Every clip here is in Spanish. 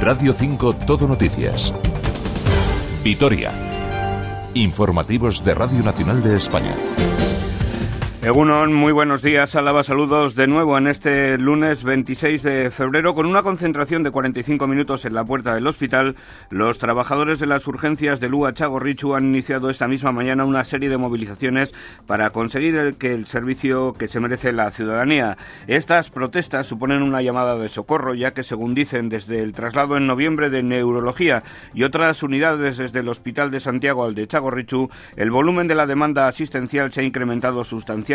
Radio 5 Todo Noticias. Vitoria. Informativos de Radio Nacional de España. Egunon, muy buenos días. Alaba saludos de nuevo en este lunes 26 de febrero con una concentración de 45 minutos en la puerta del hospital. Los trabajadores de las urgencias de Lua Chagorrichu han iniciado esta misma mañana una serie de movilizaciones para conseguir el, que el servicio que se merece la ciudadanía. Estas protestas suponen una llamada de socorro ya que según dicen desde el traslado en noviembre de neurología y otras unidades desde el Hospital de Santiago al de Chagorrichu, el volumen de la demanda asistencial se ha incrementado sustancialmente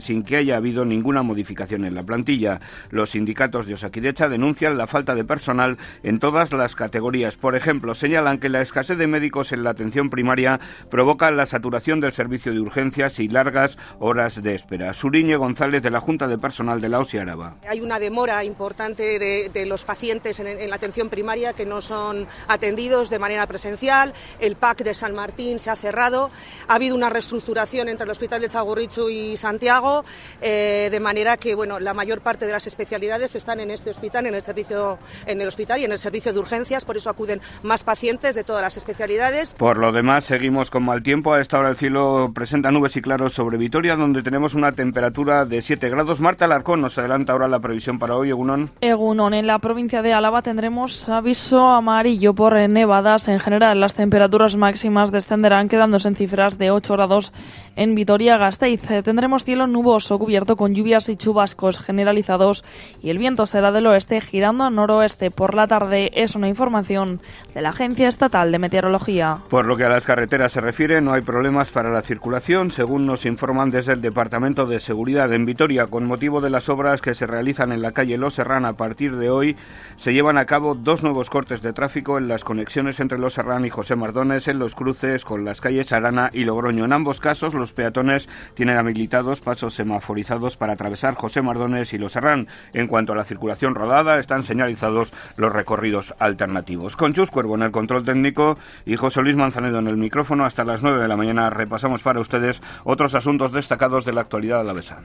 sin que haya habido ninguna modificación en la plantilla. Los sindicatos de Osakidecha denuncian la falta de personal en todas las categorías. Por ejemplo, señalan que la escasez de médicos en la atención primaria provoca la saturación del servicio de urgencias y largas horas de espera. Suriñe González de la Junta de Personal de la OSI Araba. Hay una demora importante de, los pacientes en, en, la atención primaria que no son atendidos de manera presencial. El PAC de San Martín se ha cerrado. Ha habido una reestructuración entre el Hospital de Chagurrichu y Santiago, eh, de manera que bueno, la mayor parte de las especialidades están en este hospital, en el servicio, en el hospital y en el servicio de urgencias, por eso acuden más pacientes de todas las especialidades. Por lo demás, seguimos con mal tiempo. A esta hora el cielo presenta nubes y claros sobre Vitoria, donde tenemos una temperatura de 7 grados. Marta Alarcón nos adelanta ahora la previsión para hoy, Egunon. Egunon, en la provincia de Álava tendremos aviso amarillo por nevadas. En general, las temperaturas máximas descenderán, quedándose en cifras de 8 grados en Vitoria-Gasteiz. Tendremos cielo nuboso cubierto con lluvias y chubascos generalizados y el viento será del oeste girando a noroeste por la tarde. Es una información de la Agencia Estatal de Meteorología. Por lo que a las carreteras se refiere, no hay problemas para la circulación, según nos informan desde el Departamento de Seguridad en Vitoria. Con motivo de las obras que se realizan en la calle Los Serrán a partir de hoy, se llevan a cabo dos nuevos cortes de tráfico en las conexiones entre Los Serrán y José Mardones en los cruces con las calles Arana y Logroño. En ambos casos, los peatones tienen habilitado dos pasos semaforizados para atravesar José Mardones y Los Serrán. En cuanto a la circulación rodada, están señalizados los recorridos alternativos. Con Chus Cuervo en el control técnico y José Luis Manzanedo en el micrófono, hasta las 9 de la mañana repasamos para ustedes otros asuntos destacados de la actualidad alavesa.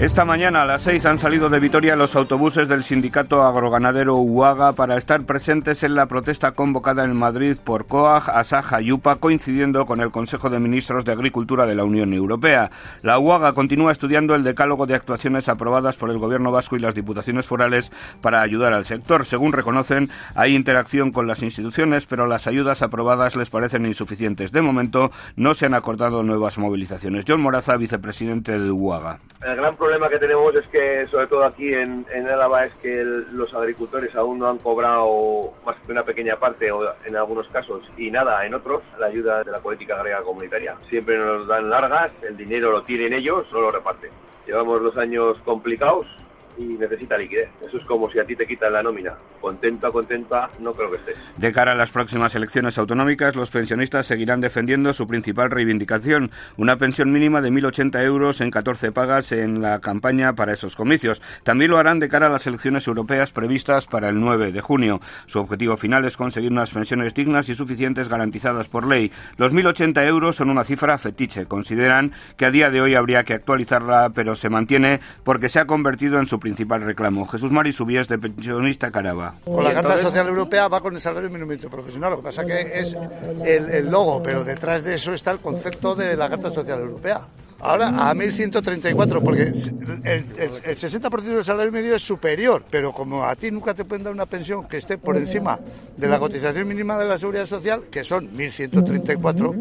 Esta mañana a las seis han salido de Vitoria los autobuses del sindicato agroganadero UAGA para estar presentes en la protesta convocada en Madrid por COAG, ASAJA y UPA, coincidiendo con el Consejo de Ministros de Agricultura de la Unión Europea. La UAGA continúa estudiando el decálogo de actuaciones aprobadas por el Gobierno vasco y las diputaciones forales para ayudar al sector. Según reconocen, hay interacción con las instituciones, pero las ayudas aprobadas les parecen insuficientes. De momento, no se han acordado nuevas movilizaciones. John Moraza, vicepresidente de UAGA problema que tenemos es que, sobre todo aquí en, en Álava, es que los agricultores aún no han cobrado más que una pequeña parte, o en algunos casos, y nada en otros, la ayuda de la política agrega comunitaria. Siempre nos dan largas, el dinero lo tienen ellos, no lo reparten. Llevamos dos años complicados, y necesita liquidez. Eso es como si a ti te quitan la nómina. Contenta, contenta, no creo que estés. De cara a las próximas elecciones autonómicas, los pensionistas seguirán defendiendo su principal reivindicación, una pensión mínima de 1.080 euros en 14 pagas en la campaña para esos comicios. También lo harán de cara a las elecciones europeas previstas para el 9 de junio. Su objetivo final es conseguir unas pensiones dignas y suficientes garantizadas por ley. Los 1.080 euros son una cifra fetiche. Consideran que a día de hoy habría que actualizarla, pero se mantiene porque se ha convertido en su principal reclamo. Jesús Mari Subías, de pensionista Caraba. Con la Carta Social Europea va con el salario mínimo interprofesional. Lo que pasa que es el, logo, pero detrás de eso está el concepto de la Carta Social Europea. Ahora a 1.134, porque el, el, 60% del salario medio es superior, pero como a ti nunca te pueden dar una pensión que esté por encima de la cotización mínima de la seguridad social, que son 1.134,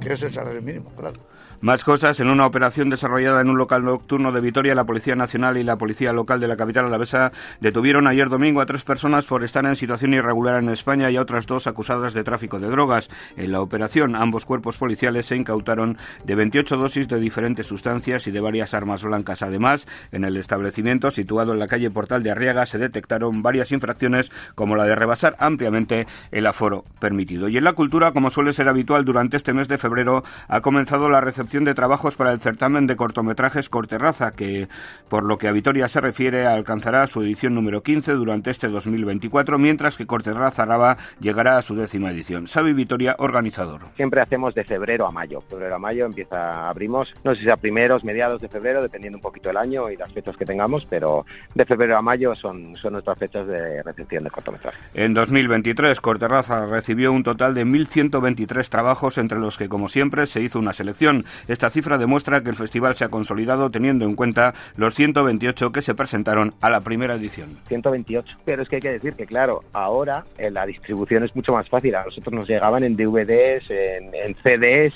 que es el salario mínimo, claro. Más cosas, en una operación desarrollada en un local nocturno de Vitoria, la Policía Nacional y la Policía Local de la capital alavesa detuvieron ayer domingo a tres personas por estar en situación irregular en España y a otras dos acusadas de tráfico de drogas. En la operación, ambos cuerpos policiales se incautaron de 28 dosis de diferentes sustancias y de varias armas blancas. Además, en el establecimiento situado en la calle Portal de Arriaga se detectaron varias infracciones como la de rebasar ampliamente el aforo permitido. Y en la cultura, como suele ser habitual durante este mes de febrero, ha comenzado la recepción gestión de trabajos para el certamen de cortometrajes Corterraza, que por lo que a Vitoria se refiere alcanzará su edición número 15 durante este 2024, mientras que Corterraza Araba llegará a su décima edición. Sabi Vitoria, organizador. Siempre hacemos de febrero a mayo. Febrero a mayo empieza, abrimos, no sé si a primeros, mediados de febrero, dependiendo un poquito del año y las fechas que tengamos, pero de febrero a mayo son, son nuestras fechas de recepción de cortometrajes. En 2023, Corterraza recibió un total de 1.123 trabajos, entre los que, como siempre, se hizo una selección. Esta cifra demuestra que el festival se ha consolidado teniendo en cuenta los 128 que se presentaron a la primera edición. 128. Pero es que hay que decir que, claro, ahora eh, la distribución es mucho más fácil. A nosotros nos llegaban en DVDs, en, en CDs,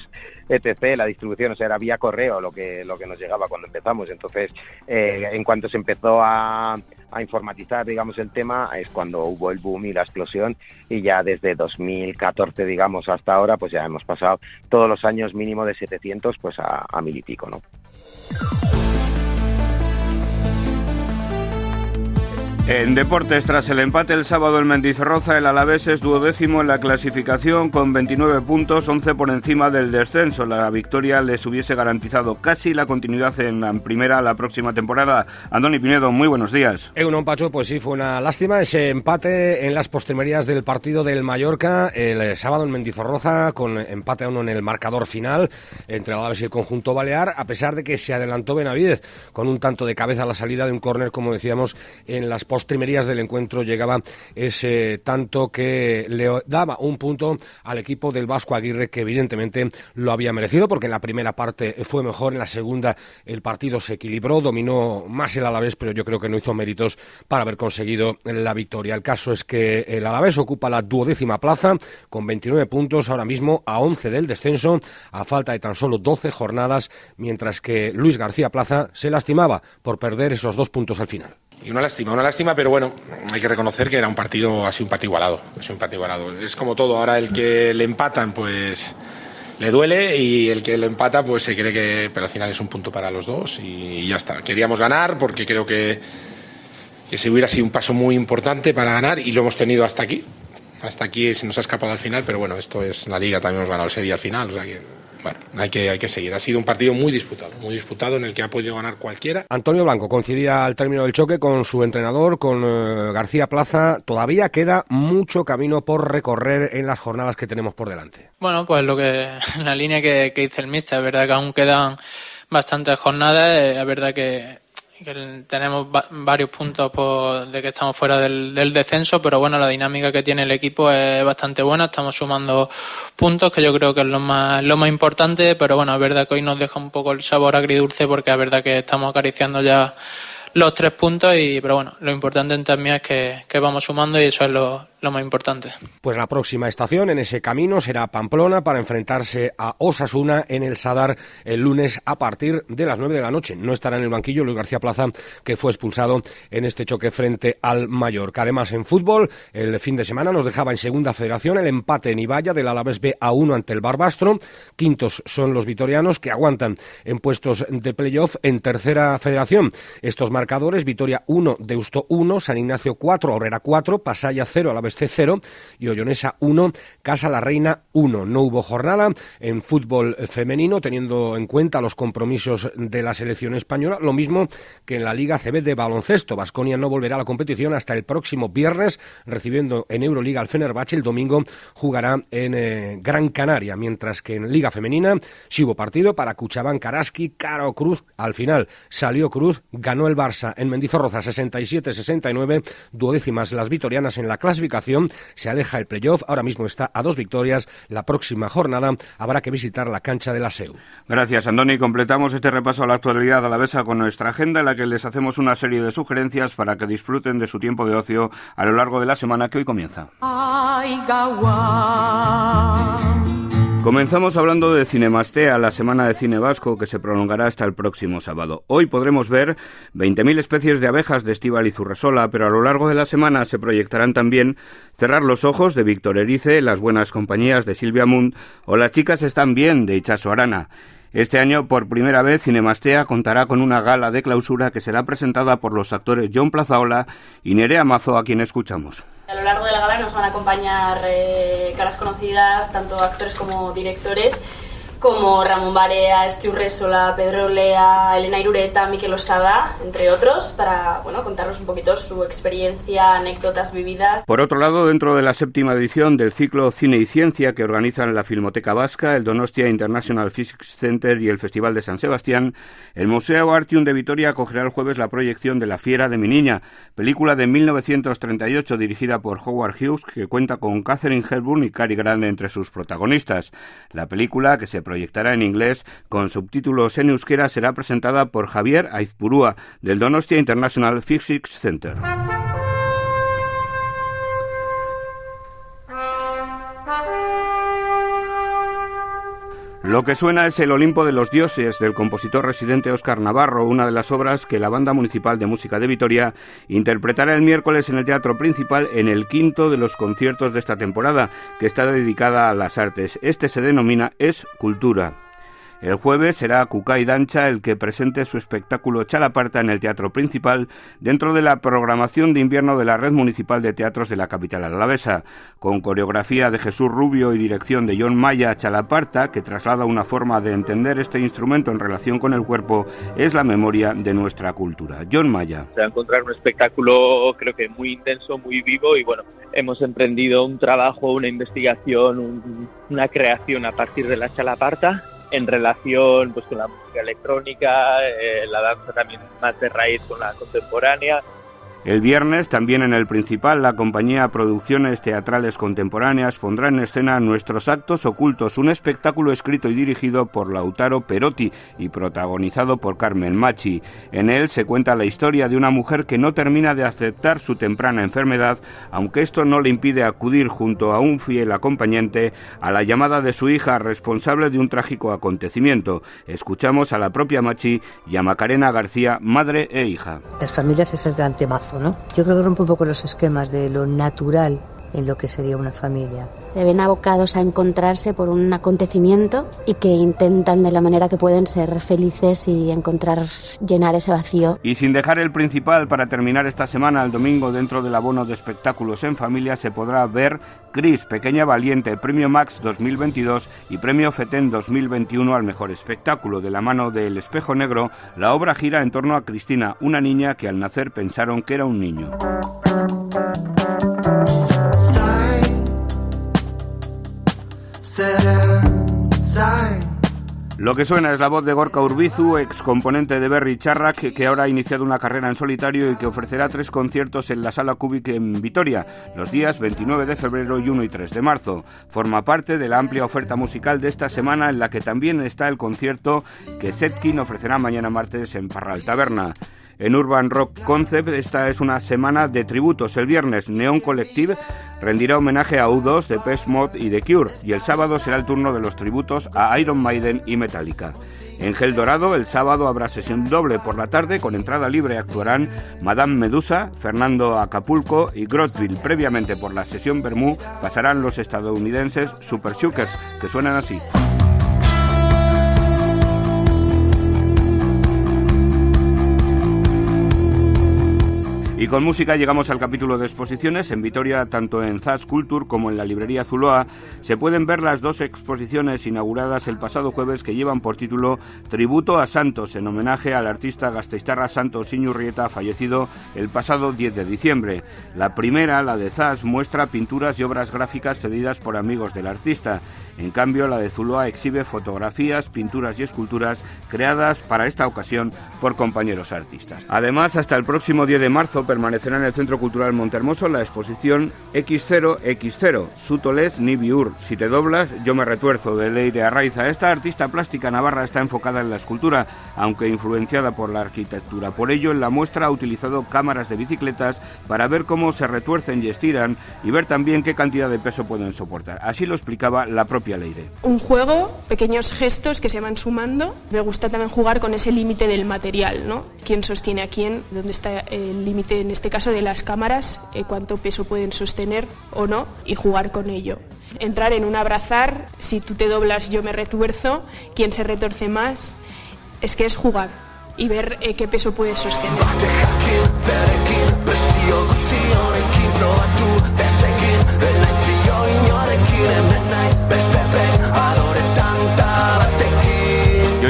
etc. La distribución, o sea, era vía correo lo que, lo que nos llegaba cuando empezamos. Entonces, eh, en cuanto se empezó a, a informatizar, digamos, el tema, es cuando hubo el boom y la explosión y ya desde 2014, digamos, hasta ahora, pues ya hemos pasado todos los años mínimo de 700 pues a, a mil y pico, ¿no? En deportes, tras el empate el sábado en Mendizorroza, el Alavés es duodécimo en la clasificación con 29 puntos, 11 por encima del descenso. La victoria les hubiese garantizado casi la continuidad en la primera la próxima temporada. Andoni Pinedo, muy buenos días. un Pacho, pues sí, fue una lástima ese empate en las postrimerías del partido del Mallorca el sábado en Mendizorroza, con empate a uno en el marcador final entre el Alavés y el conjunto balear, a pesar de que se adelantó Benavidez con un tanto de cabeza a la salida de un córner, como decíamos, en las postrimerías del encuentro llegaba ese tanto que le daba un punto al equipo del Vasco Aguirre que evidentemente lo había merecido porque en la primera parte fue mejor, en la segunda el partido se equilibró, dominó más el Alavés, pero yo creo que no hizo méritos para haber conseguido la victoria. El caso es que el Alavés ocupa la duodécima plaza con 29 puntos ahora mismo a 11 del descenso a falta de tan solo 12 jornadas, mientras que Luis García Plaza se lastimaba por perder esos dos puntos al final. Y una lástima, una lástima, pero bueno, hay que reconocer que era un partido, así un partido igualado. Un partido igualado. Es como todo, ahora el que le empatan, pues le duele y el que le empata, pues se cree que, pero al final es un punto para los dos y ya está. Queríamos ganar porque creo que, que se hubiera sido un paso muy importante para ganar y lo hemos tenido hasta aquí. Hasta aquí se nos ha escapado al final, pero bueno, esto es la liga, también hemos ganado el Sevilla al final, o sea que bueno, hay que, hay que seguir. Ha sido un partido muy disputado, muy disputado en el que ha podido ganar cualquiera. Antonio Blanco coincidía al término del choque con su entrenador, con eh, García Plaza. Todavía queda mucho camino por recorrer en las jornadas que tenemos por delante. Bueno, pues lo que la línea que, que dice el míster, es verdad que aún quedan bastantes jornadas, es verdad que que tenemos varios puntos por, de que estamos fuera del, del, descenso, pero bueno, la dinámica que tiene el equipo es bastante buena, estamos sumando puntos, que yo creo que es lo más, lo más importante, pero bueno, es verdad que hoy nos deja un poco el sabor agridulce porque es verdad que estamos acariciando ya los tres puntos, y pero bueno, lo importante también es que, que vamos sumando y eso es lo, lo más importante. Pues la próxima estación en ese camino será Pamplona para enfrentarse a Osasuna en el Sadar el lunes a partir de las 9 de la noche. No estará en el banquillo Luis García Plaza, que fue expulsado en este choque frente al Mallorca. Además, en fútbol, el fin de semana nos dejaba en segunda federación el empate en Ibaya del Alavés B a 1 ante el Barbastro. Quintos son los vitorianos que aguantan en puestos de playoff en tercera federación. Estos marcadores, Vitoria 1, Deusto 1, San Ignacio 4, Aurrera 4, Pasaya 0, Alavés C0 y Ollonesa 1, Casa la Reina 1. No hubo jornada en fútbol femenino, teniendo en cuenta los compromisos de la selección española, lo mismo que en la Liga CB de baloncesto. Vasconia no volverá a la competición hasta el próximo viernes, recibiendo en Euroliga al Fenerbahce. El domingo jugará en eh, Gran Canaria, mientras que en Liga Femenina sí hubo partido para Cuchabán, Karaski, Caro Cruz. Al final salió Cruz, ganó el Barça en Mendizorroza 67-69, duodécimas las vitorianas en la clasificación. Se aleja el playoff, ahora mismo está a dos victorias. La próxima jornada habrá que visitar la cancha de la SEU. Gracias, Andoni. Completamos este repaso a la actualidad a la besa con nuestra agenda en la que les hacemos una serie de sugerencias para que disfruten de su tiempo de ocio a lo largo de la semana que hoy comienza. Comenzamos hablando de Cinemastea, la semana de cine vasco que se prolongará hasta el próximo sábado. Hoy podremos ver 20.000 especies de abejas de Estíbal y Zurresola, pero a lo largo de la semana se proyectarán también Cerrar los ojos de Víctor Erice, Las buenas compañías de Silvia Munt o Las chicas están bien de Ichazo Arana. Este año, por primera vez, Cinemastea contará con una gala de clausura que será presentada por los actores John Plazaola y Nerea Mazo, a quien escuchamos. A lo largo de la gala nos van a acompañar eh, caras conocidas, tanto actores como directores, como Ramón Barea, Stu Resola, Pedro Lea, Elena Irureta, Miquel Osada, entre otros, para bueno, contarnos un poquito su experiencia, anécdotas vividas. Por otro lado, dentro de la séptima edición del ciclo Cine y Ciencia que organizan la Filmoteca Vasca, el Donostia International Physics Center y el Festival de San Sebastián, el Museo Artium de Vitoria acogerá el jueves la proyección de La Fiera de mi Niña, película de 1938 dirigida por Howard Hughes que cuenta con Catherine Hepburn y Cary Grant entre sus protagonistas. La película, que se proyectará en inglés con subtítulos en euskera, será presentada por Javier Aizpurúa del Donostia International Physics Center. Lo que suena es El Olimpo de los Dioses del compositor residente Óscar Navarro, una de las obras que la Banda Municipal de Música de Vitoria interpretará el miércoles en el Teatro Principal en el quinto de los conciertos de esta temporada, que está dedicada a las artes. Este se denomina Es Cultura. El jueves será Cucay Dancha el que presente su espectáculo Chalaparta en el Teatro Principal dentro de la programación de invierno de la Red Municipal de Teatros de la capital alavesa, con coreografía de Jesús Rubio y dirección de John Maya Chalaparta, que traslada una forma de entender este instrumento en relación con el cuerpo, es la memoria de nuestra cultura. John Maya. Se va a encontrar un espectáculo creo que muy intenso, muy vivo y bueno, hemos emprendido un trabajo, una investigación, una creación a partir de la Chalaparta en relación pues con la música electrónica, eh, la danza también más de raíz con la contemporánea el viernes, también en el principal, la compañía Producciones Teatrales Contemporáneas pondrá en escena Nuestros Actos Ocultos, un espectáculo escrito y dirigido por Lautaro Perotti y protagonizado por Carmen Machi. En él se cuenta la historia de una mujer que no termina de aceptar su temprana enfermedad, aunque esto no le impide acudir junto a un fiel acompañante a la llamada de su hija responsable de un trágico acontecimiento. Escuchamos a la propia Machi y a Macarena García, madre e hija. Las familias es el gran yo creo que rompe un poco los esquemas de lo natural en lo que sería una familia. Se ven abocados a encontrarse por un acontecimiento y que intentan de la manera que pueden ser felices y encontrar llenar ese vacío. Y sin dejar el principal para terminar esta semana, el domingo dentro del abono de espectáculos en familia se podrá ver Cris, Pequeña Valiente, Premio Max 2022 y Premio FETEN 2021 al mejor espectáculo. De la mano del Espejo Negro, la obra gira en torno a Cristina, una niña que al nacer pensaron que era un niño. Lo que suena es la voz de Gorka Urbizu, ex componente de Berry Charrac, que ahora ha iniciado una carrera en solitario y que ofrecerá tres conciertos en la Sala Cubic en Vitoria, los días 29 de febrero y 1 y 3 de marzo. Forma parte de la amplia oferta musical de esta semana en la que también está el concierto que Setkin ofrecerá mañana martes en Parral Taberna. En Urban Rock Concept esta es una semana de tributos. El viernes Neon Collective rendirá homenaje a U2, de Pest Mod y The Cure y el sábado será el turno de los tributos a Iron Maiden y Metallica. En Gel Dorado el sábado habrá sesión doble por la tarde con entrada libre actuarán Madame Medusa, Fernando Acapulco y Grotville. Previamente por la sesión Bermú pasarán los estadounidenses Super Shookers que suenan así. Y con música llegamos al capítulo de exposiciones. En Vitoria, tanto en Zas Culture como en la librería Zuloa, se pueden ver las dos exposiciones inauguradas el pasado jueves que llevan por título Tributo a Santos, en homenaje al artista gasteiztarra Santos Iñurrieta, fallecido el pasado 10 de diciembre. La primera, la de Zas, muestra pinturas y obras gráficas cedidas por amigos del artista. En cambio, la de Zuloa exhibe fotografías, pinturas y esculturas creadas para esta ocasión por compañeros artistas. Además, hasta el próximo 10 de marzo permanecerá en el Centro Cultural Montermoso la exposición X0X0, Sutoles ni Biur. Si te doblas, yo me retuerzo, de Leire Arraiza. Esta artista plástica navarra está enfocada en la escultura, aunque influenciada por la arquitectura. Por ello, en la muestra ha utilizado cámaras de bicicletas para ver cómo se retuercen y estiran y ver también qué cantidad de peso pueden soportar. Así lo explicaba la propia Leire. Un juego, pequeños gestos que se van sumando. Me gusta también jugar con ese límite del material, ¿no? ¿Quién sostiene a quién? ¿Dónde está el límite en este caso de las cámaras, eh, cuánto peso pueden sostener o no y jugar con ello. Entrar en un abrazar, si tú te doblas yo me retuerzo, quién se retorce más, es que es jugar y ver eh, qué peso puede sostener.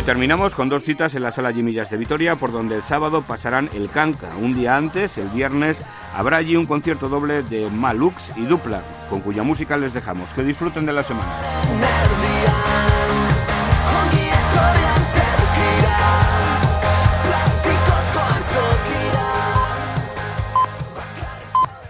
Terminamos con dos citas en la sala Jimillas de Vitoria, por donde el sábado pasarán el Canca. Un día antes, el viernes, habrá allí un concierto doble de Malux y Dupla, con cuya música les dejamos. Que disfruten de la semana.